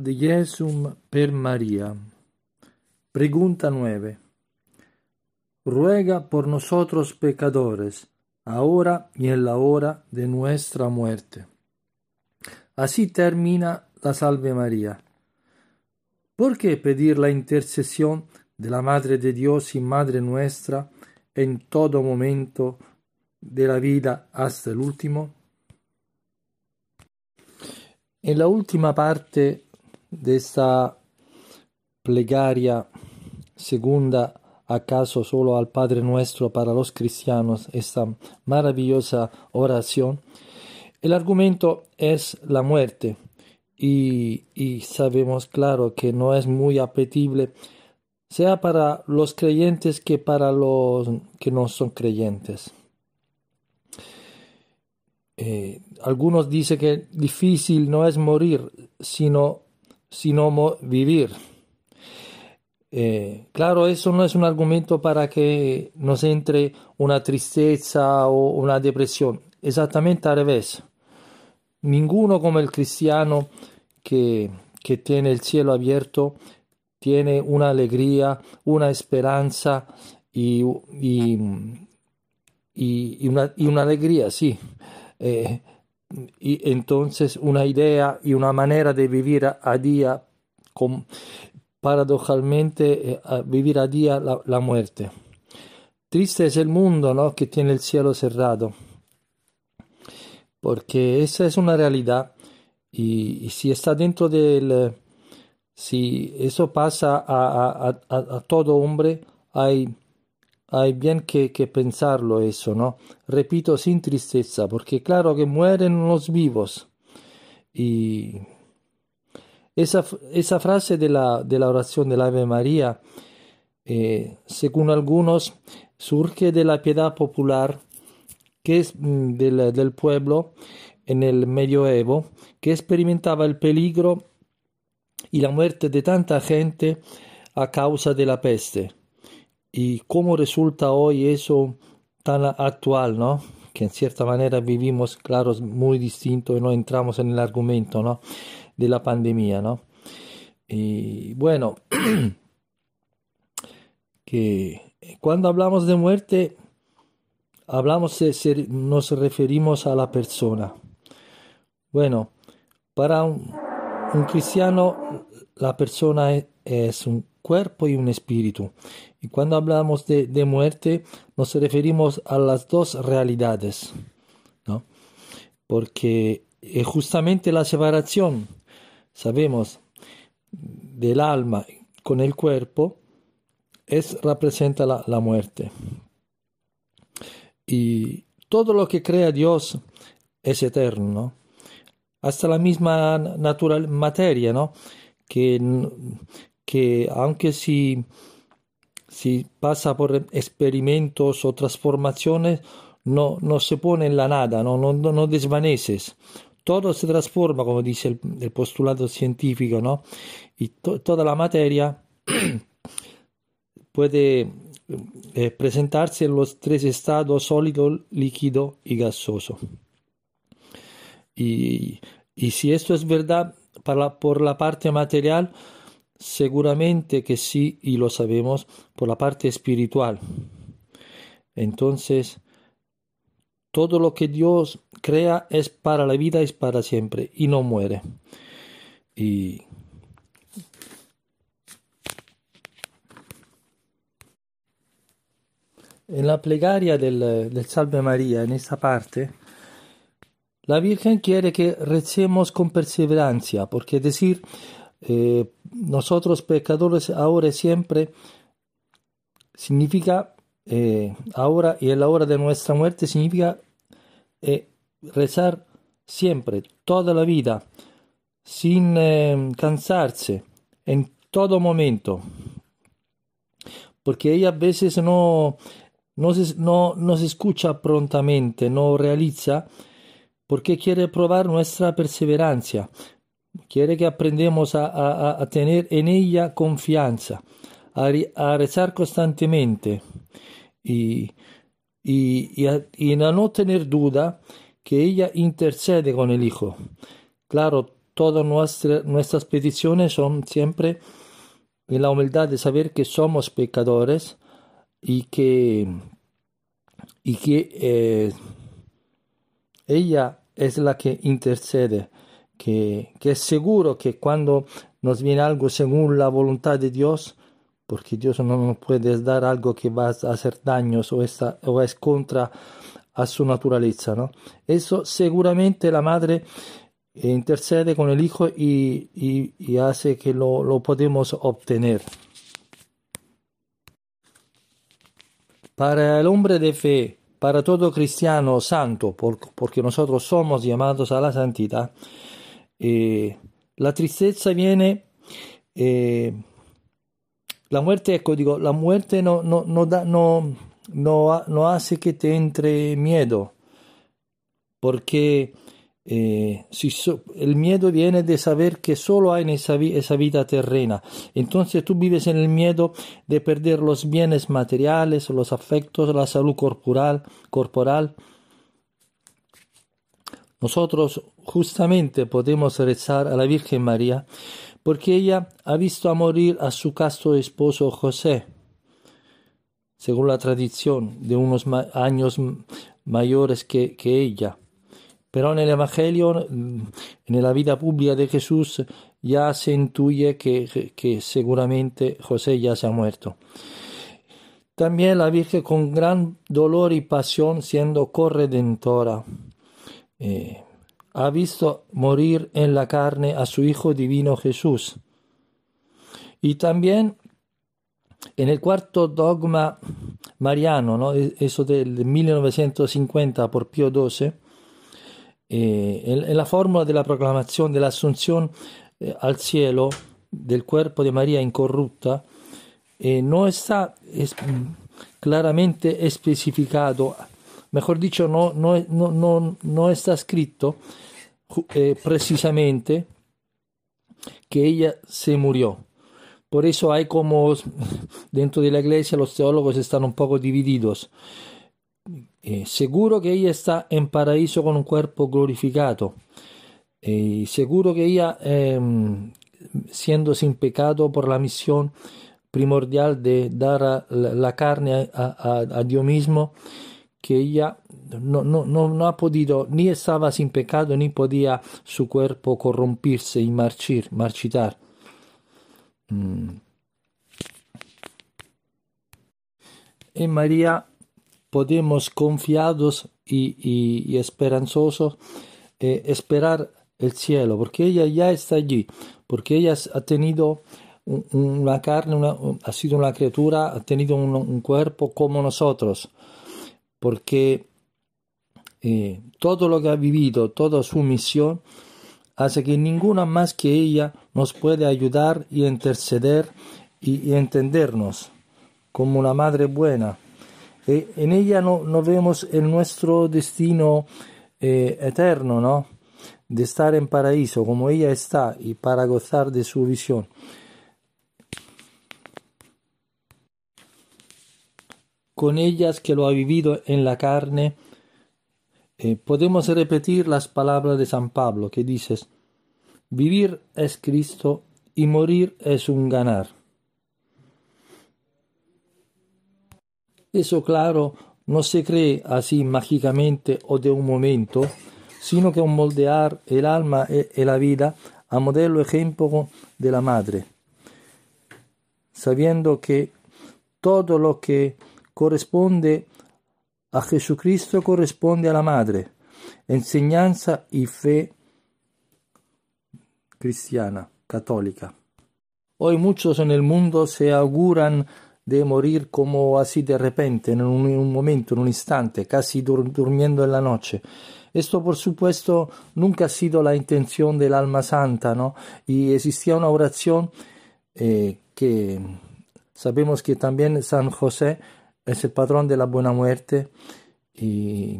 Ad Jesum per María. Pregunta 9. Ruega por nosotros pecadores, ahora y en la hora de nuestra muerte. Así termina la Salve María. ¿Por qué pedir la intercesión de la Madre de Dios y Madre nuestra en todo momento de la vida hasta el último? En la última parte de esta plegaria segunda acaso solo al Padre nuestro para los cristianos, esta maravillosa oración, el argumento es la muerte y, y sabemos claro que no es muy apetible sea para los creyentes que para los que no son creyentes. Eh, algunos dicen que difícil no es morir, sino, sino vivir. Eh, claro, eso no es un argumento para que nos entre una tristeza o una depresión, exactamente al revés. Ninguno como el cristiano que, que tiene el cielo abierto tiene una alegría, una esperanza y, una, alegría, sí. Eh, y entonces una idea y una manera de vivir a, día, con, paradojalmente eh, vivir a día la, muerte. Triste es el mundo ¿no? que tiene el cielo cerrado, porque esa es una realidad y, y si está dentro del si eso pasa a, a, a, todo hombre, hay, hay bien que, que, pensarlo eso, ¿no? Repito, sin tristeza, porque claro que mueren los vivos. Y esa, esa frase de la, de la oración del Ave María, eh, según algunos, surge de la piedad popular, que es mm, del, del pueblo en el medioevo, que experimentaba el peligro y la muerte de tanta gente a causa de la peste. Y cómo resulta hoy eso tan actual, ¿no? Que en cierta manera vivimos, claro, muy distinto y no entramos en el argumento, ¿no? De la pandemia, ¿no? Y bueno, que cuando hablamos de muerte, hablamos, nos referimos a la persona. Bueno, para un, un cristiano, la persona es, un cuerpo y un espíritu. Y cuando hablamos de, de, muerte, nos referimos a las dos realidades, ¿no? Porque es justamente la separación, sabemos, del alma con el cuerpo, es, representa la, la muerte. Y todo lo que crea Dios es eterno, ¿no? hasta la misma natural materia, ¿no? Que, que aunque si, si pasa por experimentos o transformaciones, no, no se pone en la nada, no, no, no desvaneces. Todo se transforma, como dice el, el postulado científico, ¿no? Y to, toda la materia puede eh, presentarse en los tres estados sólido, líquido y gasoso. Y, y si esto es verdad por la parte material, seguramente que sí, y lo sabemos, por la parte espiritual. Entonces, todo lo que Dios crea es para la vida, es para siempre, y no muere. Y en la plegaria del, del Salve María, en esta parte, la Virgen quiere que recemos con perseverancia, porque decir eh, nosotros pecadores ahora y siempre significa eh, ahora y en la hora de nuestra muerte significa eh, rezar siempre, toda la vida, sin cansarse, en todo momento. Porque ella a veces no, no, no, no se escucha prontamente, no realiza porque quiere probar nuestra perseverancia, quiere que aprendamos a, a, a tener en ella confianza, a, rezar constantemente y, y, y, a, no tener duda que ella intercede con el Hijo. Claro, todas nuestras peticiones son siempre en la humildad de saber que somos pecadores y que, y que eh, ella es la que intercede, que, que, es seguro que cuando nos viene algo según la voluntad de Dios, porque Dios no nos puede dar algo que va a hacer daños o, o es contra a su naturaleza, ¿no? Eso seguramente la madre intercede con el Hijo y, y, y hace que lo, lo podemos obtener. Para el hombre de fe, para todo cristiano santo, porque nosotros somos llamados a la santidad, eh, la tristeza viene, eh, la muerte, ecco, digo, la muerte no, da, no, no, hace que te entre miedo, porque eh, el miedo viene de saber que solo hay en esa, esa, vida terrena. Entonces tú vives en el miedo de perder los bienes materiales, los afectos, la salud corporal. corporal. Nosotros justamente podemos rezar a la Virgen María porque ella ha visto a morir a su casto esposo José, según la tradición, de unos años mayores que, ella. Pero en el Evangelio, en la vida pública de Jesús, ya se intuye que, que seguramente José ya se ha muerto. También la Virgen con gran dolor y pasión, siendo corredentora, eh, ha visto morir en la carne a su Hijo Divino Jesús. Y también en el cuarto dogma mariano, ¿no? E-, eso del 1950 por Pío XII, eh, en, la fórmula de la proclamación de la asunción eh, al cielo del cuerpo de María incorrupta, eh, no está es, claramente especificado, mejor dicho, no, no, no, no está escrito eh, precisamente que ella se murió. Por eso hay como dentro de la iglesia los teólogos están un poco divididos. Eh, seguro que ella está en paraíso con un cuerpo glorificado. Eh, seguro que ella, eh, siendo sin pecado por la misión primordial de dar la, carne a, a, Dios mismo, que ella no, no, no, no, ha podido, ni estaba sin pecado, ni podía su cuerpo corrompirse y marchir, marchitar. Mm. En María podemos confiados y, y, y esperanzosos eh, esperar el cielo, porque ella ya está allí, porque ella ha tenido una carne, ha sido una criatura, ha tenido un cuerpo como nosotros, porque eh, todo lo que ha vivido, toda su misión, hace que ninguna más que ella nos puede ayudar y interceder y, entendernos como una madre buena. E en ella no, no vemos el nuestro destino eh, eterno, ¿no? De estar en paraíso como ella está y para gozar de su visión. Con ellas que lo ha vivido en la carne, eh, podemos repetir las palabras de San Pablo que dices, vivir es Cristo y morir es un ganar. Eso claro no se cree así mágicamente o de un momento, sino que un moldear el alma y la vida a modelo ejemplo de la madre, sabiendo que todo lo que corresponde a Jesucristo corresponde a la madre, enseñanza y fe cristiana, católica. Hoy muchos en el mundo se auguran de morir como así de repente, en un, en un momento, en un instante, casi dur durmiendo en la noche. Esto, por supuesto, nunca ha sido la intención del alma santa, ¿no? Y existía una oración eh, que sabemos que también San José es el patrón de la buena muerte y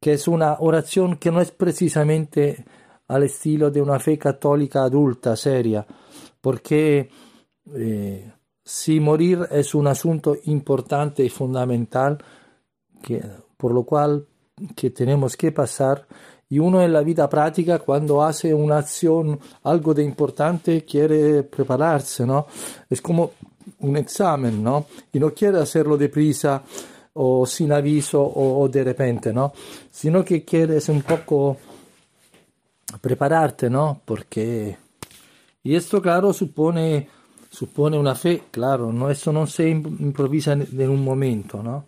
que es una oración que no es precisamente al estilo de una fe católica adulta, seria, porque eh, si morir es un asunto importante y fundamental, que, por lo cual que tenemos que pasar y uno en la vida práctica cuando hace una acción, algo de importante, quiere prepararse, ¿no? Es como un examen, ¿no? No quiere hacerlo deprisa o sin aviso o, o de repente, ¿no? Sino que quieres un poco prepararte, ¿no? Porque... Y esto, claro, supone, supone una fe, claro, ¿no? Esto no se improvvisa en un momento, ¿no?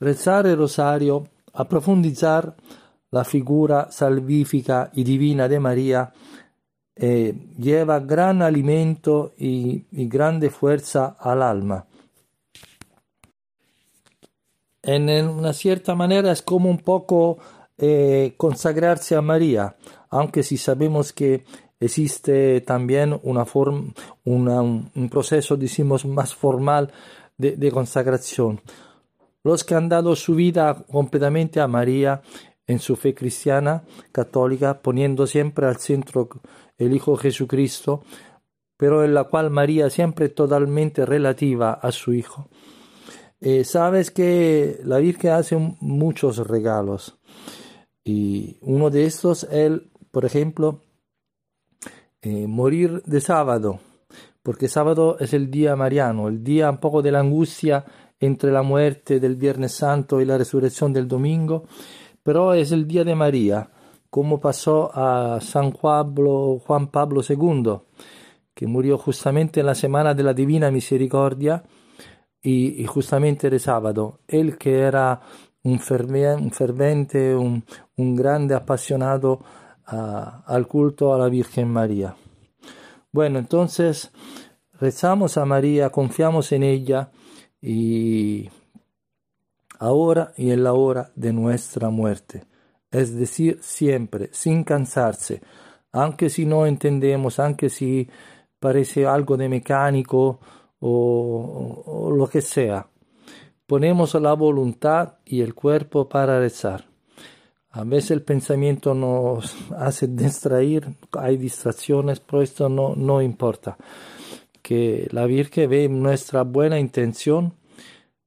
Rezar el rosario, aprofundizar la figura salvífica y divina de María eh, lleva gran alimento y, grande fuerza al alma. En una cierta manera es como un poco eh, consagrarse a María, aunque si sabemos que existe también una forma, un proceso, decimos, más formal de consagración. Los que han dado su vida completamente a María en su fe cristiana católica, poniendo siempre al centro el Hijo Jesucristo, pero en la cual María siempre totalmente relativa a su Hijo. Eh, sabes que la Virgen hace muchos regalos y uno de estos es, por ejemplo, eh, morir de sábado, porque sábado es el día mariano, el día un poco de la angustia entre la muerte del Viernes Santo y la resurrección del domingo, pero es el día de María, como pasó a San Pablo, Juan Pablo II, que murió justamente en la semana de la Divina Misericordia y, justamente el sábado. Él que era un, fervente, un, grande apasionado uh, al culto a la Virgen María. Bueno, entonces rezamos a María, confiamos en ella y ahora y en la hora de nuestra muerte, es decir, siempre, sin cansarse, aunque si no entendemos, aunque si parece algo de mecánico o, lo que sea. Ponemos la voluntad y el cuerpo para rezar. A veces el pensamiento nos hace distraer, hay distracciones, pero esto no, no importa. Que la Virgen ve nuestra buena intención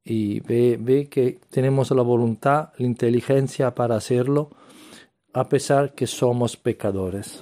y ve, ve que tenemos la voluntad, la inteligencia para hacerlo, a pesar que somos pecadores.